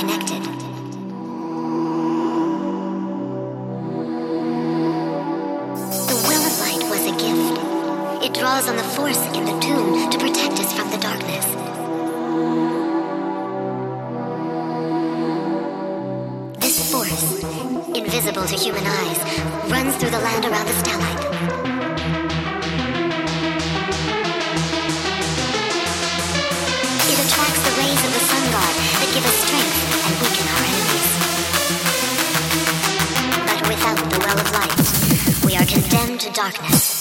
connected. draws on the force in the tomb to protect us from the darkness. This force, invisible to human eyes, runs through the land around the Stalite. darkness.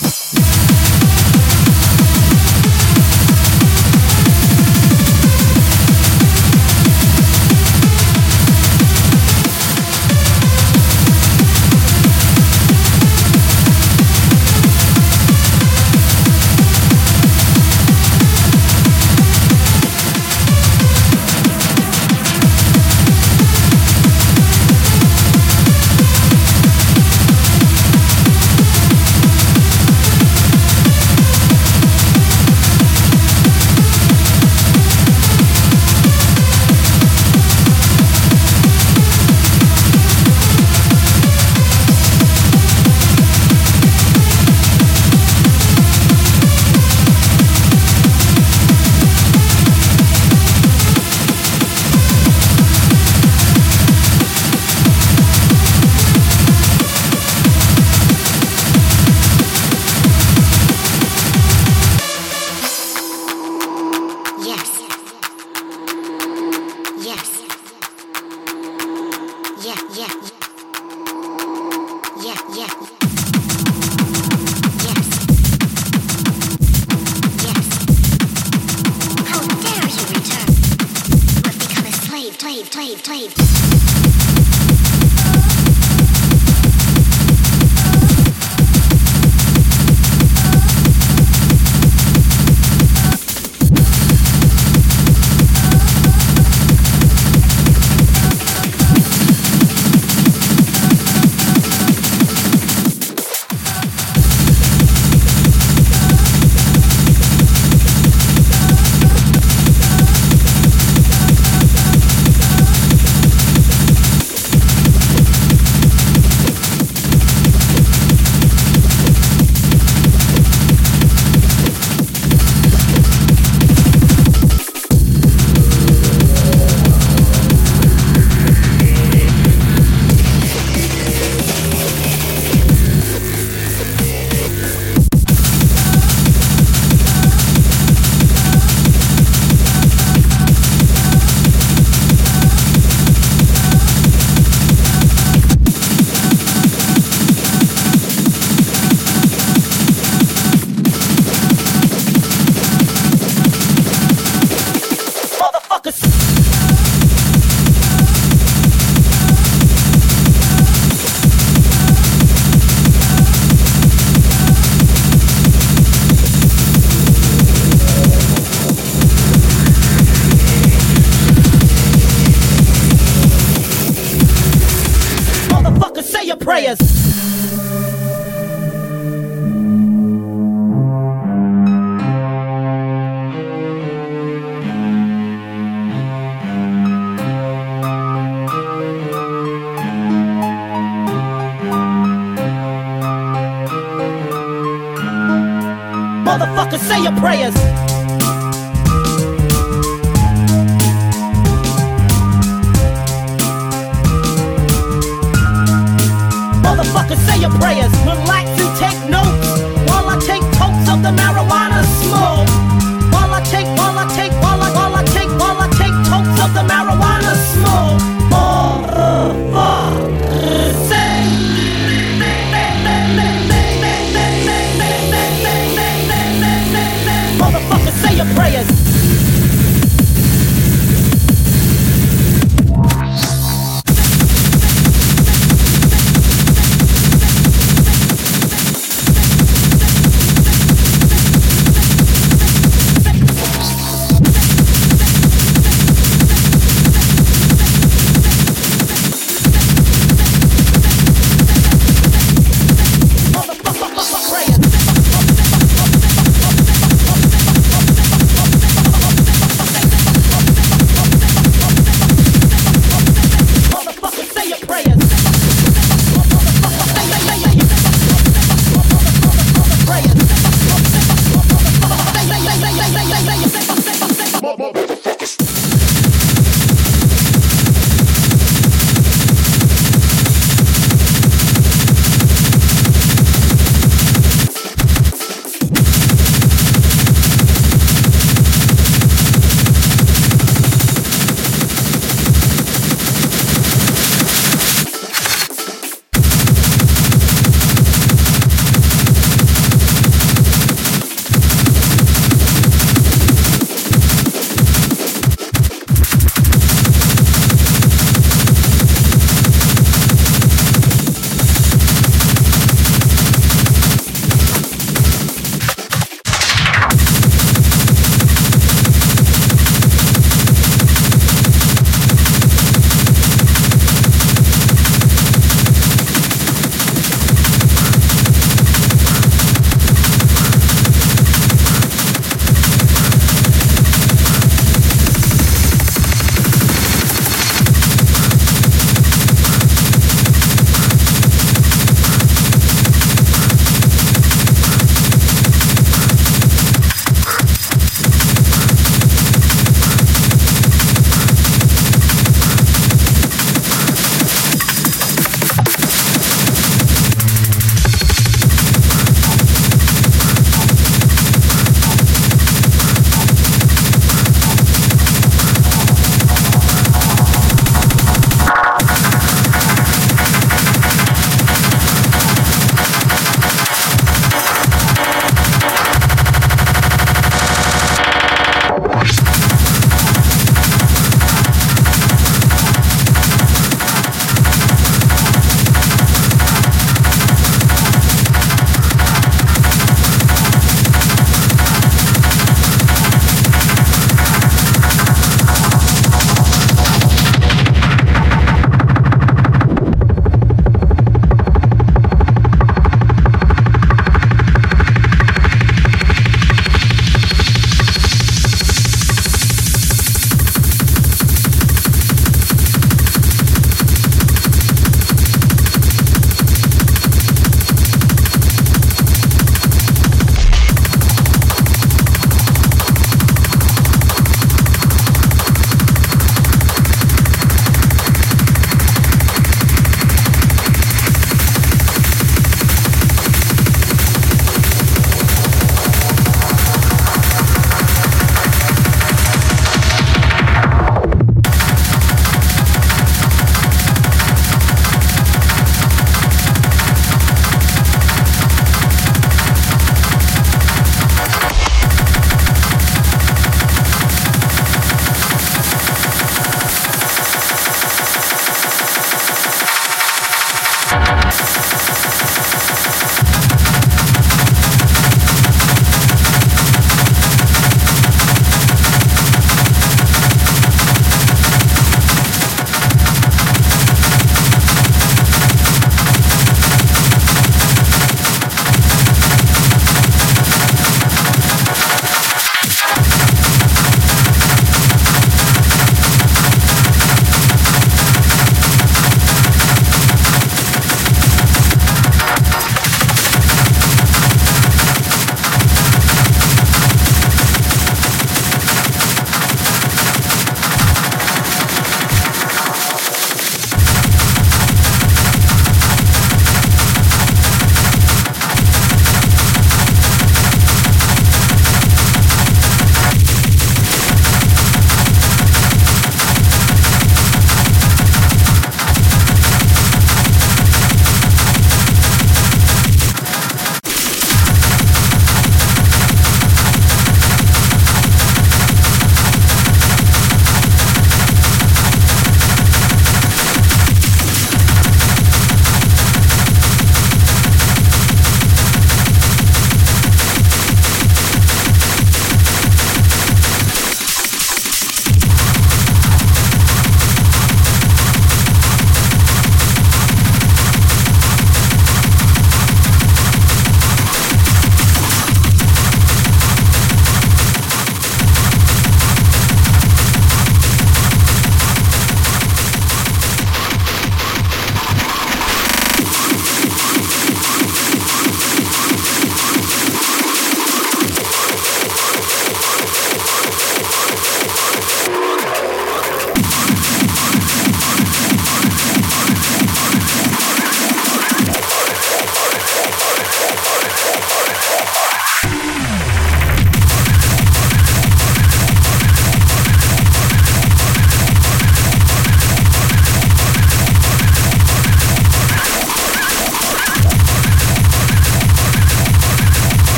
Your prayers.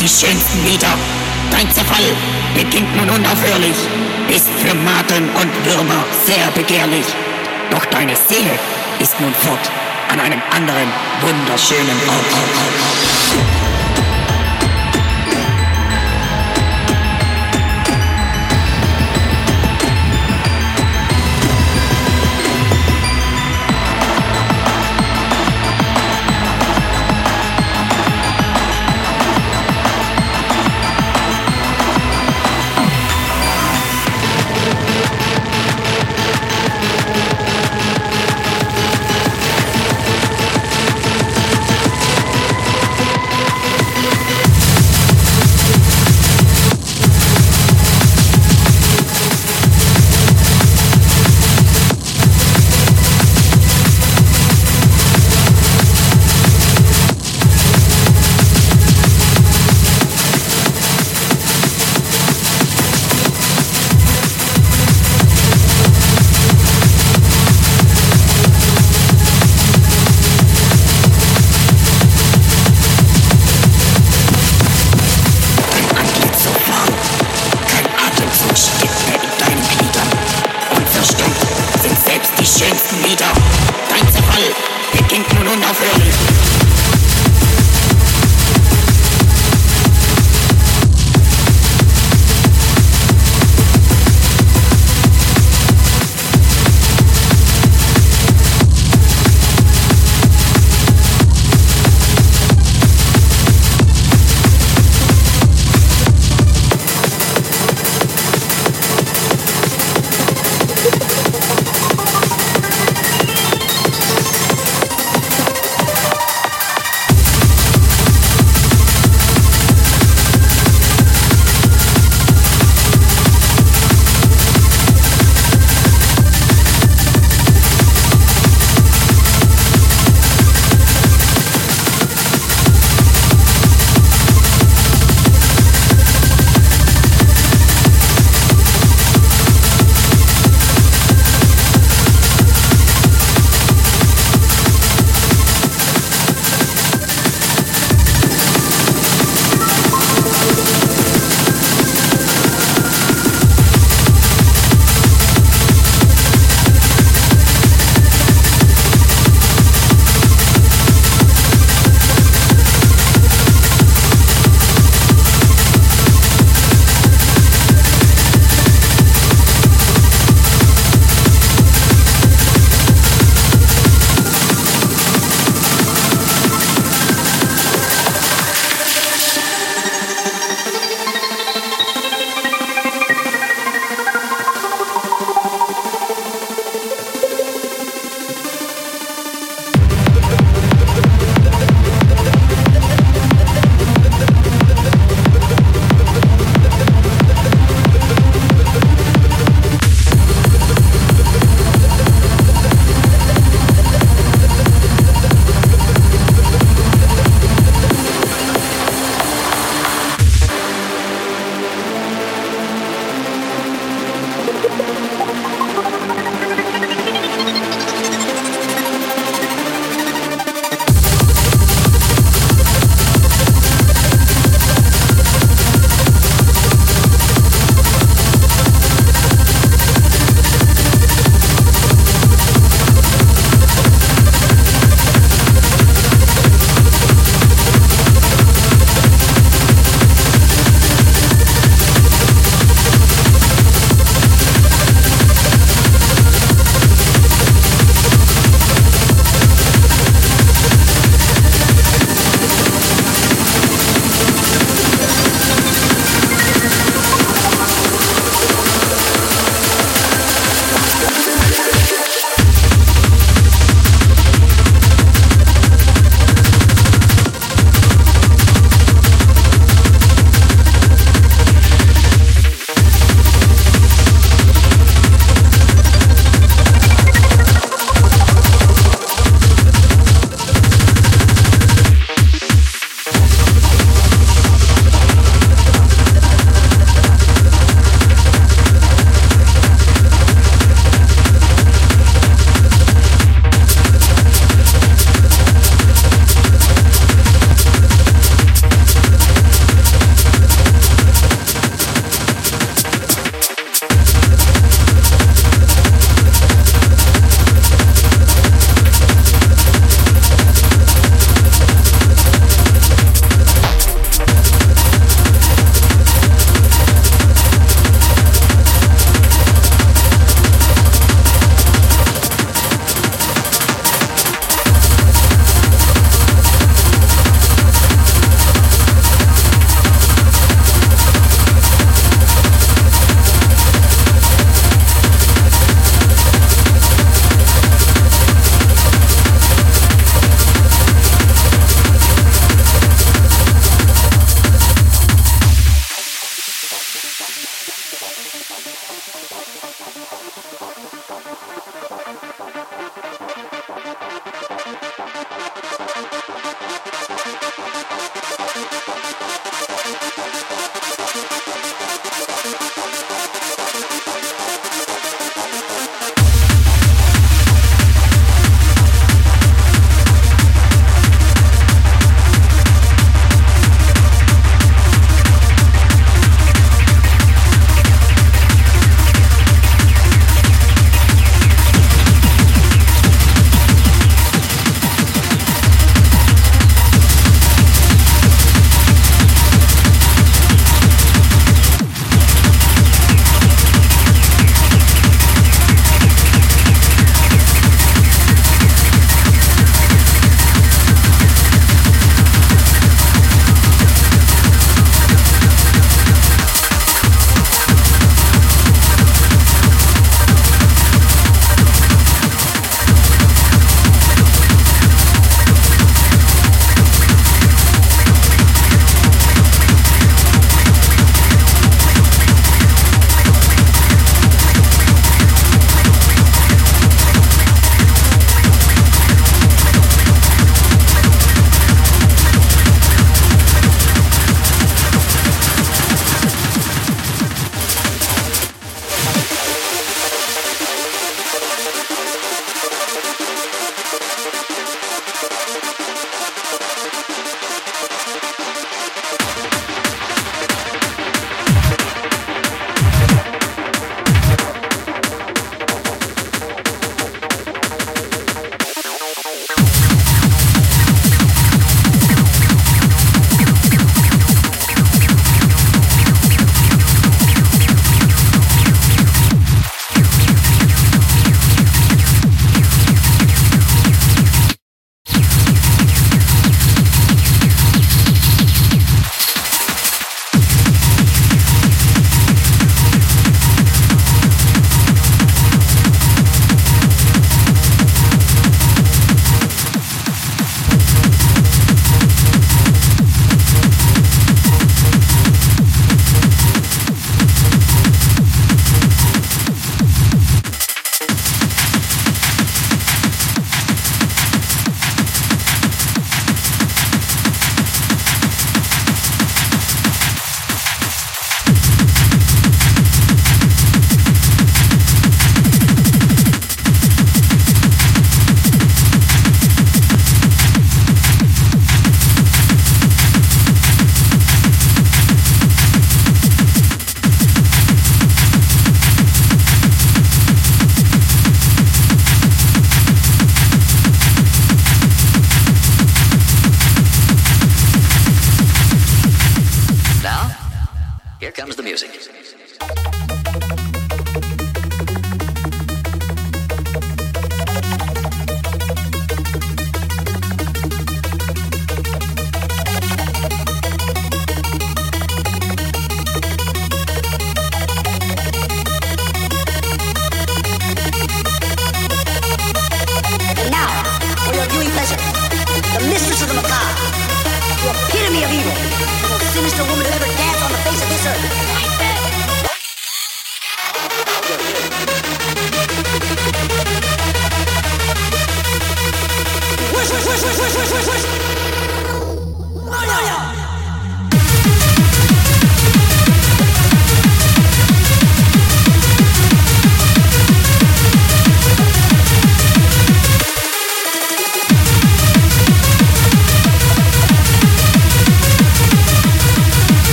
Die schönsten Lieder. Dein Zerfall beginnt nun unaufhörlich, ist für Maten und Würmer sehr begehrlich. Doch deine Seele ist nun fort an einem anderen wunderschönen Ort.